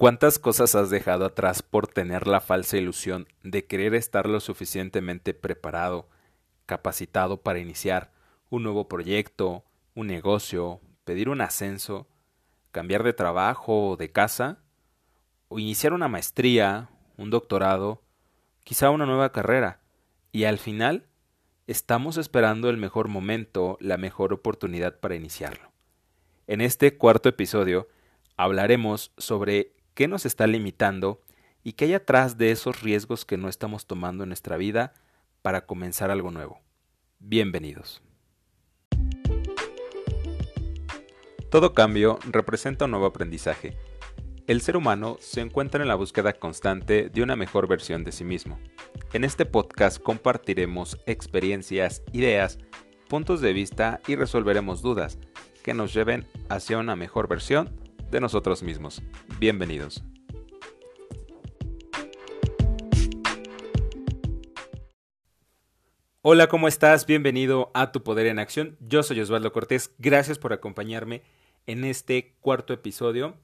¿Cuántas cosas has dejado atrás por tener la falsa ilusión de querer estar lo suficientemente preparado, capacitado para iniciar un nuevo proyecto, un negocio, pedir un ascenso, cambiar de trabajo o de casa, o iniciar una maestría, un doctorado, quizá una nueva carrera, y al final estamos esperando el mejor momento, la mejor oportunidad para iniciarlo. En este cuarto episodio hablaremos sobre qué nos está limitando y qué hay atrás de esos riesgos que no estamos tomando en nuestra vida para comenzar algo nuevo. Bienvenidos. Todo cambio representa un nuevo aprendizaje. El ser humano se encuentra en la búsqueda constante de una mejor versión de sí mismo. En este podcast compartiremos experiencias, ideas, puntos de vista y resolveremos dudas que nos lleven hacia una mejor versión de nosotros mismos. Bienvenidos. Hola, ¿cómo estás? Bienvenido a Tu Poder en Acción. Yo soy Osvaldo Cortés. Gracias por acompañarme en este cuarto episodio,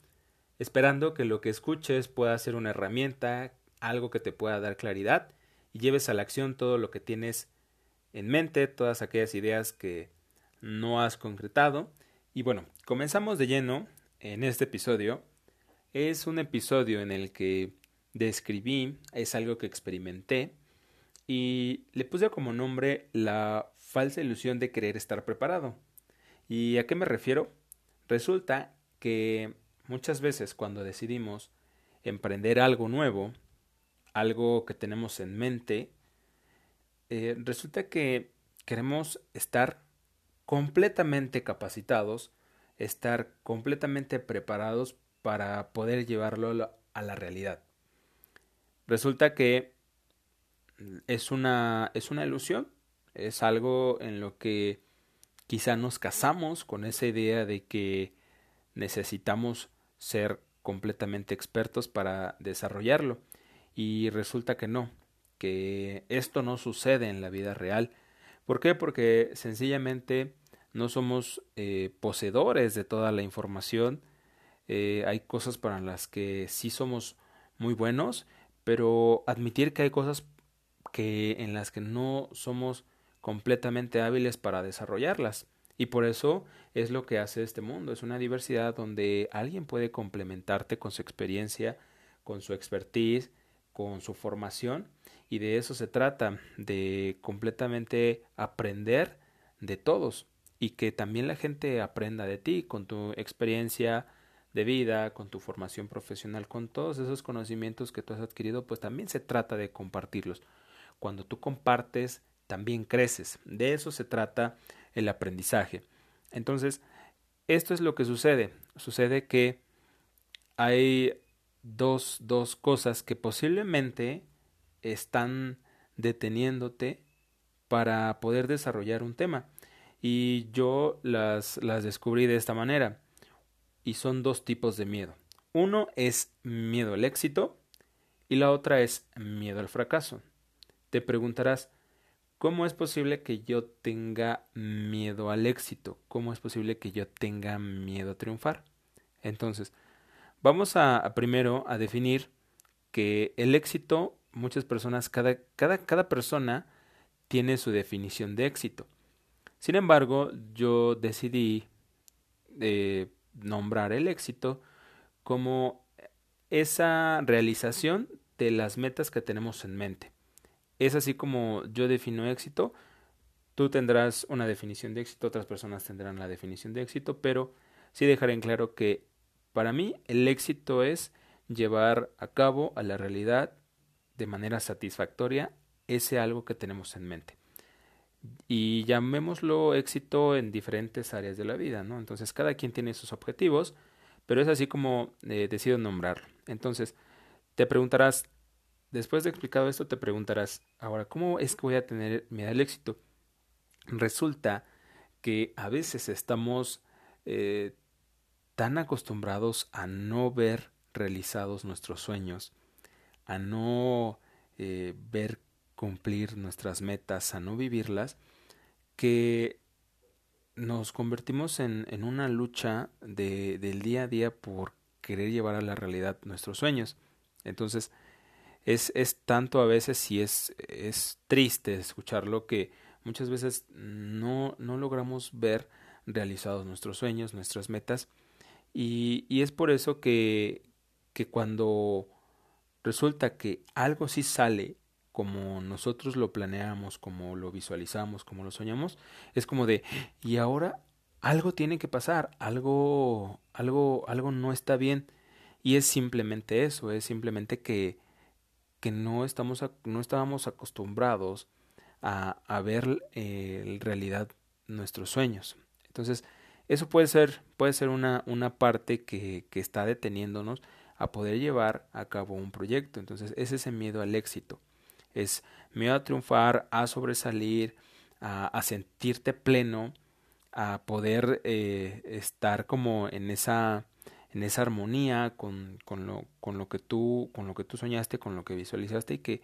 esperando que lo que escuches pueda ser una herramienta, algo que te pueda dar claridad y lleves a la acción todo lo que tienes en mente, todas aquellas ideas que no has concretado. Y bueno, comenzamos de lleno en este episodio es un episodio en el que describí, es algo que experimenté y le puse como nombre la falsa ilusión de querer estar preparado. ¿Y a qué me refiero? Resulta que muchas veces cuando decidimos emprender algo nuevo, algo que tenemos en mente, eh, resulta que queremos estar completamente capacitados estar completamente preparados para poder llevarlo a la realidad. Resulta que es una, es una ilusión, es algo en lo que quizá nos casamos con esa idea de que necesitamos ser completamente expertos para desarrollarlo y resulta que no, que esto no sucede en la vida real. ¿Por qué? Porque sencillamente no somos eh, poseedores de toda la información. Eh, hay cosas para las que sí somos muy buenos, pero admitir que hay cosas que en las que no somos completamente hábiles para desarrollarlas. Y por eso es lo que hace este mundo. Es una diversidad donde alguien puede complementarte con su experiencia, con su expertise, con su formación. Y de eso se trata, de completamente aprender de todos y que también la gente aprenda de ti con tu experiencia de vida, con tu formación profesional, con todos esos conocimientos que tú has adquirido, pues también se trata de compartirlos. Cuando tú compartes, también creces. De eso se trata el aprendizaje. Entonces, esto es lo que sucede. Sucede que hay dos, dos cosas que posiblemente están deteniéndote para poder desarrollar un tema. Y yo las, las descubrí de esta manera. Y son dos tipos de miedo. Uno es miedo al éxito y la otra es miedo al fracaso. Te preguntarás, ¿cómo es posible que yo tenga miedo al éxito? ¿Cómo es posible que yo tenga miedo a triunfar? Entonces, vamos a, primero a definir que el éxito, muchas personas, cada, cada, cada persona tiene su definición de éxito. Sin embargo, yo decidí eh, nombrar el éxito como esa realización de las metas que tenemos en mente. Es así como yo defino éxito. Tú tendrás una definición de éxito, otras personas tendrán la definición de éxito, pero sí dejaré en claro que para mí el éxito es llevar a cabo a la realidad de manera satisfactoria ese algo que tenemos en mente y llamémoslo éxito en diferentes áreas de la vida, ¿no? Entonces cada quien tiene sus objetivos, pero es así como eh, decido nombrarlo. Entonces te preguntarás, después de explicado esto, te preguntarás, ahora, ¿cómo es que voy a tener miedo al éxito? Resulta que a veces estamos eh, tan acostumbrados a no ver realizados nuestros sueños, a no eh, ver cumplir nuestras metas, a no vivirlas, que nos convertimos en, en una lucha de, del día a día por querer llevar a la realidad nuestros sueños. Entonces, es, es tanto a veces si es, es triste escucharlo que muchas veces no, no logramos ver realizados nuestros sueños, nuestras metas, y, y es por eso que, que cuando resulta que algo sí sale como nosotros lo planeamos, como lo visualizamos, como lo soñamos, es como de, y ahora algo tiene que pasar, algo, algo, algo no está bien. Y es simplemente eso, es simplemente que, que no, estamos, no estábamos acostumbrados a, ver eh, realidad nuestros sueños. Entonces, eso puede ser, puede ser una, una parte que, que está deteniéndonos a poder llevar a cabo un proyecto. Entonces, es ese miedo al éxito es miedo a triunfar, a sobresalir, a, sentirte pleno, a poder eh, estar como en esa en esa armonía con, con, lo, con lo que tú con lo que tú soñaste con lo que visualizaste y que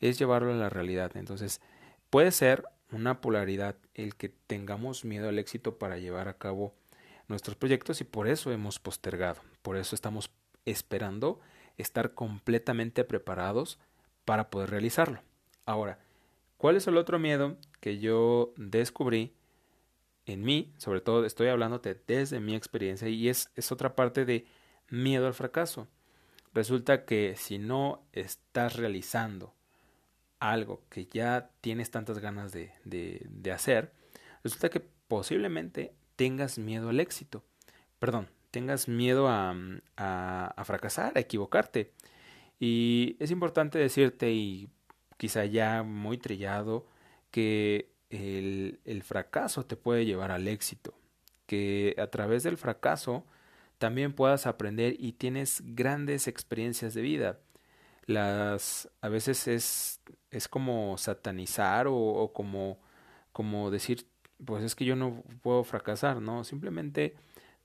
es llevarlo a la realidad. Entonces puede ser una polaridad el que tengamos miedo al éxito para llevar a cabo nuestros proyectos y por eso hemos postergado por eso estamos esperando estar completamente preparados para poder realizarlo. Ahora, ¿cuál es el otro miedo que yo descubrí en mí? Sobre todo estoy hablándote desde mi experiencia y es, es otra parte de miedo al fracaso. Resulta que si no estás realizando algo que ya tienes tantas ganas de, de, hacer, resulta que posiblemente tengas miedo al éxito. Perdón, tengas miedo a, a fracasar, a equivocarte. Y es importante decirte, y quizá ya muy trillado, que el, fracaso te puede llevar al éxito, que a través del fracaso también puedas aprender y tienes grandes experiencias de vida. Las a veces es, es como satanizar o, o como, como decir, pues es que yo no puedo fracasar, no, simplemente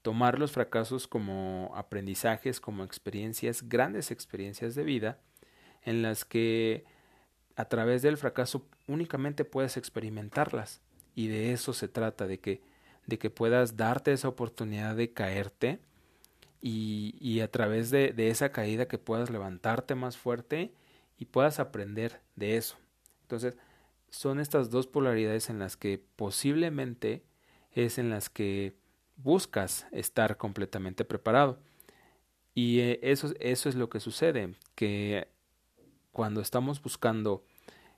tomar los fracasos como aprendizajes, como experiencias, grandes experiencias de vida, en las que a través del fracaso únicamente puedes experimentarlas. Y de eso se trata, de que, de que puedas darte esa oportunidad de caerte y, y a través de, de esa caída que puedas levantarte más fuerte y puedas aprender de eso. Entonces, son estas dos polaridades en las que posiblemente es en las que buscas estar completamente preparado. Y eh, eso, eso es lo que sucede, que cuando estamos buscando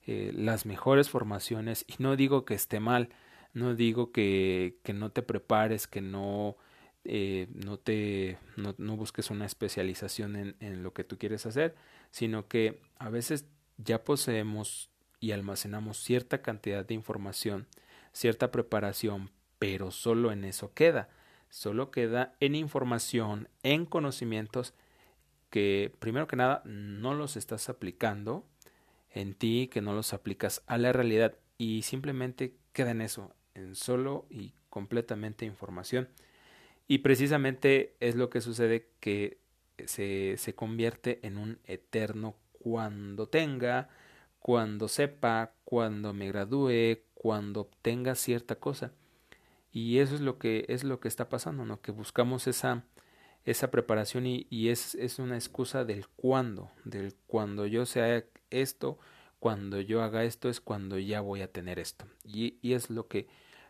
eh, las mejores formaciones, y no digo que esté mal, no digo que, que no te prepares, que no, eh, no te no, no, busques una especialización en, en lo que tú quieres hacer, sino que a veces ya poseemos y almacenamos cierta cantidad de información, cierta preparación pero solo en eso queda. Solo queda en información, en conocimientos que primero que nada no los estás aplicando en ti, que no los aplicas a la realidad y simplemente queda en eso, en solo y completamente información. Y precisamente es lo que sucede que se, se convierte en un eterno cuando tenga, cuando sepa, cuando me gradúe, cuando obtenga cierta cosa. Y eso es lo que es lo que está pasando, ¿no? Que buscamos esa esa preparación y, es, es una excusa del cuándo, del cuando yo sea esto, cuando yo haga esto es cuando ya voy a tener esto. Y, y es lo que,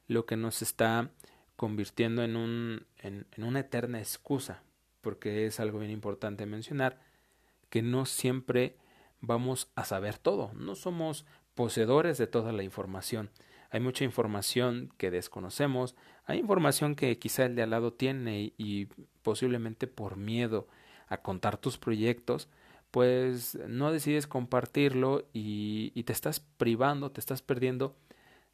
lo que nos está convirtiendo en, un, en una eterna excusa, porque es algo bien importante mencionar, que no siempre vamos a saber todo, no somos poseedores de toda la información hay mucha información que desconocemos, hay información que quizá el de al lado tiene y, posiblemente por miedo a contar tus proyectos, pues no decides compartirlo y, te estás privando, te estás perdiendo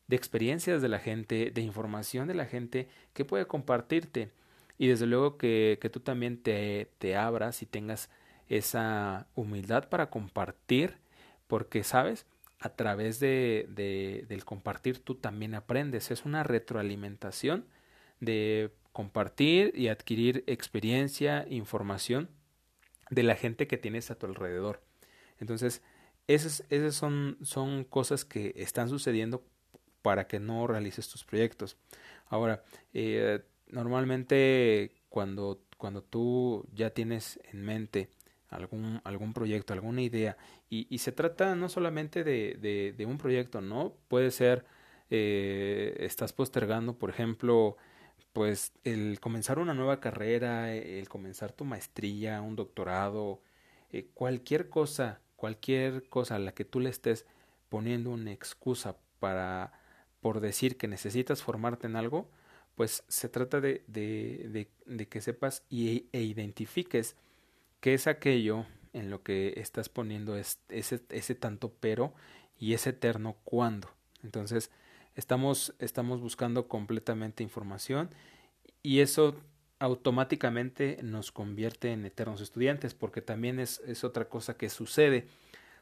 de experiencias de la gente, de información de la gente que puede compartirte. Y desde luego que, tú también te abras y tengas esa humildad para compartir, porque sabes, a través de, de, del compartir tú también aprendes. Es una retroalimentación de compartir y adquirir experiencia, información de la gente que tienes a tu alrededor. Entonces, esas, esas son, son cosas que están sucediendo para que no realices tus proyectos. Ahora, eh, normalmente cuando, cuando tú ya tienes en mente algún, algún proyecto, alguna idea, y, se trata no solamente de, de, un proyecto, ¿no? Puede ser, eh, estás postergando, por ejemplo, pues el comenzar una nueva carrera, el comenzar tu maestría, un doctorado, eh, cualquier cosa, cualquier cosa a la que tú le estés poniendo una excusa para por decir que necesitas formarte en algo, pues se trata de, de, de, que sepas y, e identifiques qué es aquello en lo que estás poniendo es, ese, tanto pero y ese eterno cuándo. Entonces, estamos, estamos buscando completamente información y eso automáticamente nos convierte en eternos estudiantes, porque también es, es otra cosa que sucede.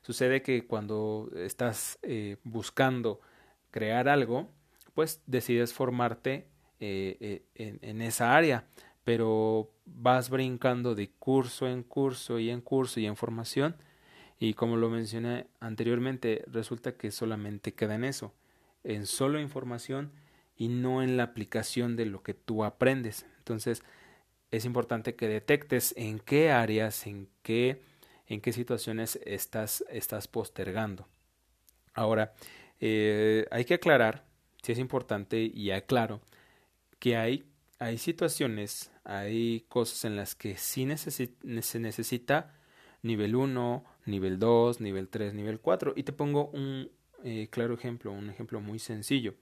Sucede que cuando estás eh, buscando crear algo, pues decides formarte eh, eh, en, esa área, pero vas brincando de curso en curso y en curso y en formación y como lo mencioné anteriormente, resulta que solamente queda en eso, en solo información y no en la aplicación de lo que tú aprendes. Entonces, es importante que detectes en qué áreas, en qué, en qué situaciones estás, estás postergando. Ahora, eh, hay que aclarar, si es importante y aclaro, que hay, hay situaciones, hay cosas en las que sí se necesita nivel 1, nivel 2, nivel 3, nivel 4. Y te pongo un eh, claro ejemplo, un ejemplo muy sencillo.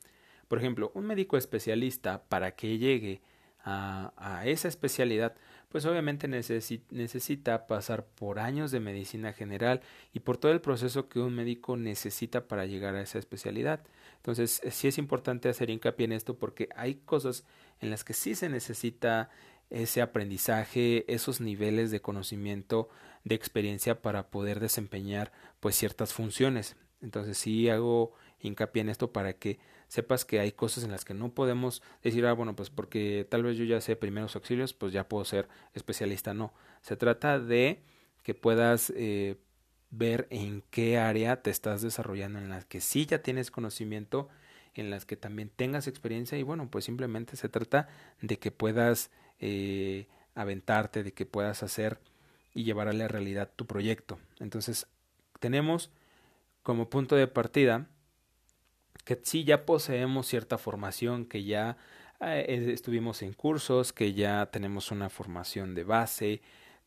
Por ejemplo, un médico especialista para que llegue a, a esa especialidad, pues obviamente necesita pasar por años de medicina general y por todo el proceso que un médico necesita para llegar a esa especialidad. Entonces, sí es importante hacer hincapié en esto porque hay cosas en las que sí se necesita ese aprendizaje, esos niveles de conocimiento, de experiencia para poder desempeñar pues ciertas funciones. Entonces sí hago hincapié en esto para que sepas que hay cosas en las que no podemos decir, ah, bueno, pues porque tal vez yo ya sé primeros auxilios, pues ya puedo ser especialista. No, se trata de que puedas eh, ver en qué área te estás desarrollando, en las que sí ya tienes conocimiento, en las que también tengas experiencia y bueno, pues simplemente se trata de que puedas eh, aventarte, de que puedas hacer y llevar a la realidad tu proyecto. Entonces, tenemos como punto de partida que sí ya poseemos cierta formación, que ya eh, estuvimos en cursos, que ya tenemos una formación de base,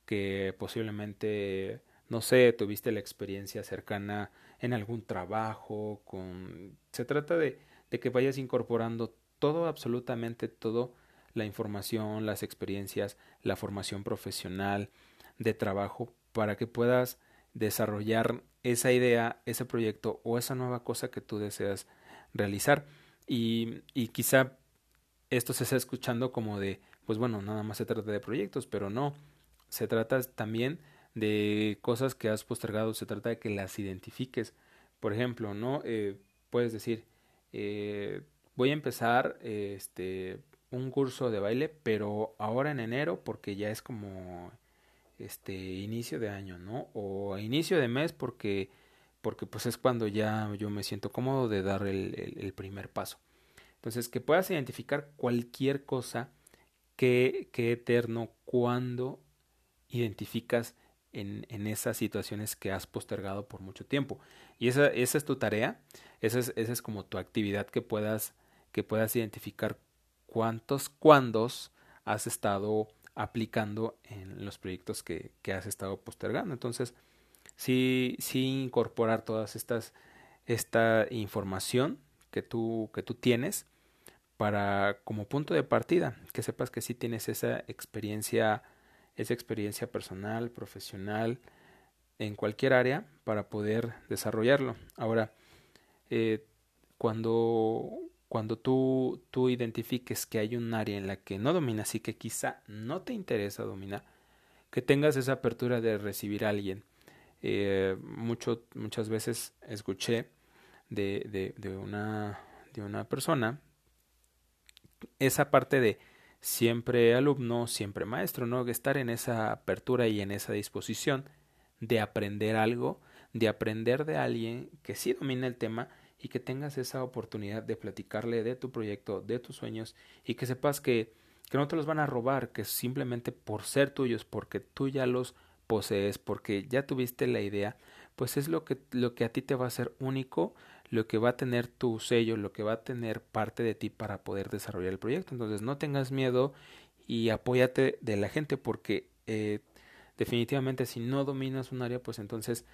que posiblemente, no sé, tuviste la experiencia cercana en algún trabajo, con... Se trata de, de que vayas incorporando todo, absolutamente todo, la información, las experiencias, la formación profesional de trabajo, para que puedas desarrollar esa idea, ese proyecto o esa nueva cosa que tú deseas realizar. Y, y quizá esto se está escuchando como de, pues bueno, nada más se trata de proyectos, pero no, se trata también de cosas que has postergado, se trata de que las identifiques. Por ejemplo, ¿no? Eh, puedes decir, eh, voy a empezar este, un curso de baile, pero ahora en enero, porque ya es como este inicio de año, ¿no? O inicio de mes porque porque pues es cuando ya yo me siento cómodo de dar el, primer paso. Entonces, que puedas identificar cualquier cosa que, que eterno cuando identificas en, en, esas situaciones que has postergado por mucho tiempo. Y esa, esa es tu tarea, esa es, esa es como tu actividad que puedas, que puedas identificar cuántos cuándos has estado aplicando en los proyectos que, que has estado postergando. Entonces, sí, sí incorporar todas estas, esta información que tú, que tú tienes para como punto de partida, que sepas que sí tienes esa experiencia, esa experiencia personal, profesional, en cualquier área para poder desarrollarlo. Ahora, eh, cuando, cuando tú, tú identifiques que hay un área en la que no dominas y que quizá no te interesa dominar, que tengas esa apertura de recibir a alguien. Eh, mucho, muchas veces escuché de, de, una, de una persona esa parte de siempre alumno, siempre maestro, ¿no? Estar en esa apertura y en esa disposición de aprender algo, de aprender de alguien que sí domina el tema y que tengas esa oportunidad de platicarle de tu proyecto, de tus sueños y que sepas que, que no te los van a robar, que simplemente por ser tuyos, porque tú ya los posees, porque ya tuviste la idea, pues es lo que, lo que a ti te va a ser único, lo que va a tener tu sello, lo que va a tener parte de ti para poder desarrollar el proyecto. Entonces no tengas miedo y apóyate de la gente porque eh, definitivamente si no dominas un área, pues entonces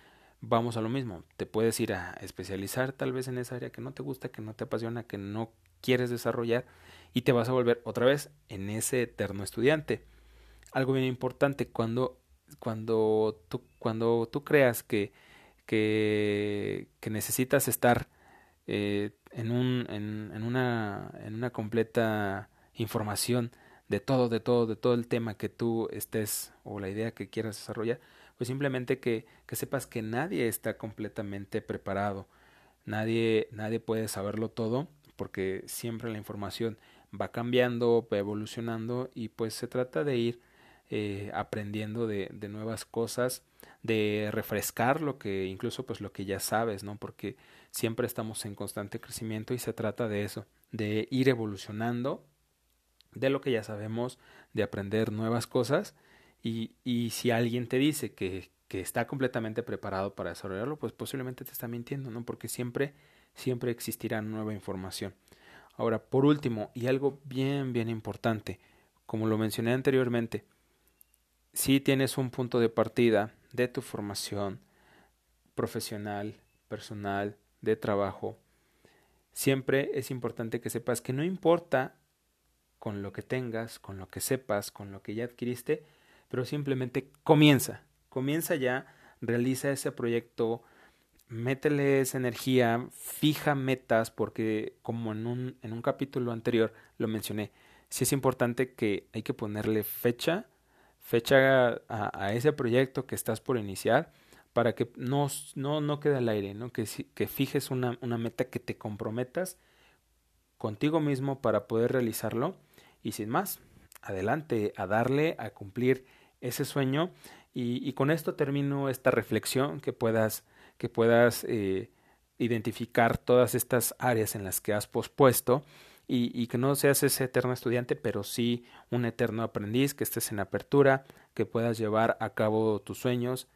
vamos a lo mismo. Te puedes ir a especializar tal vez en esa área que no te gusta, que no te apasiona, que no quieres desarrollar y te vas a volver otra vez en ese eterno estudiante. Algo bien importante, cuando, cuando, tú, cuando tú creas que, que, que necesitas estar eh, en, un, en, en, una, en una completa información de todo, de todo, de todo el tema que tú estés o la idea que quieras desarrollar, pues simplemente que, que sepas que nadie está completamente preparado, nadie, nadie puede saberlo todo, porque siempre la información va cambiando, va evolucionando y pues se trata de ir eh, aprendiendo de, nuevas cosas, de refrescar lo que incluso pues lo que ya sabes, ¿no? Porque siempre estamos en constante crecimiento y se trata de eso, de ir evolucionando de lo que ya sabemos, de aprender nuevas cosas y, y si alguien te dice que, que está completamente preparado para desarrollarlo, pues posiblemente te está mintiendo, ¿no? Porque siempre, siempre existirá nueva información. Ahora, por último, y algo bien, bien importante, como lo mencioné anteriormente, si tienes un punto de partida de tu formación profesional, personal, de trabajo, siempre es importante que sepas que no importa con lo que tengas, con lo que sepas, con lo que ya adquiriste, pero simplemente comienza, comienza ya, realiza ese proyecto, métele esa energía, fija metas, porque como en un, en un capítulo anterior lo mencioné, sí es importante que hay que ponerle fecha, fecha a, ese proyecto que estás por iniciar, para que no, no, no quede al aire, ¿no? que, que fijes una, una meta que te comprometas contigo mismo para poder realizarlo. Y sin más, adelante a darle a cumplir ese sueño. Y, y con esto termino esta reflexión que puedas que puedas eh, identificar todas estas áreas en las que has pospuesto y, y, que no seas ese eterno estudiante, pero sí un eterno aprendiz, que estés en apertura, que puedas llevar a cabo tus sueños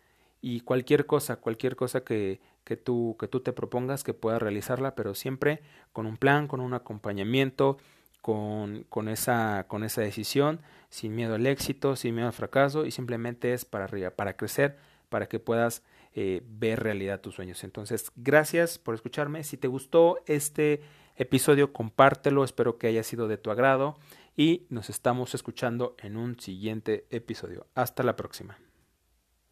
y cualquier cosa, cualquier cosa que, que, tú, que tú te propongas, que puedas realizarla, pero siempre con un plan, con un acompañamiento, con, con, esa, con esa decisión, sin miedo al éxito, sin miedo al fracaso y simplemente es para arriba, para crecer, para que puedas eh, ver realidad tus sueños. Entonces, gracias por escucharme. Si te gustó este episodio, compártelo. Espero que haya sido de tu agrado y nos estamos escuchando en un siguiente episodio. Hasta la próxima.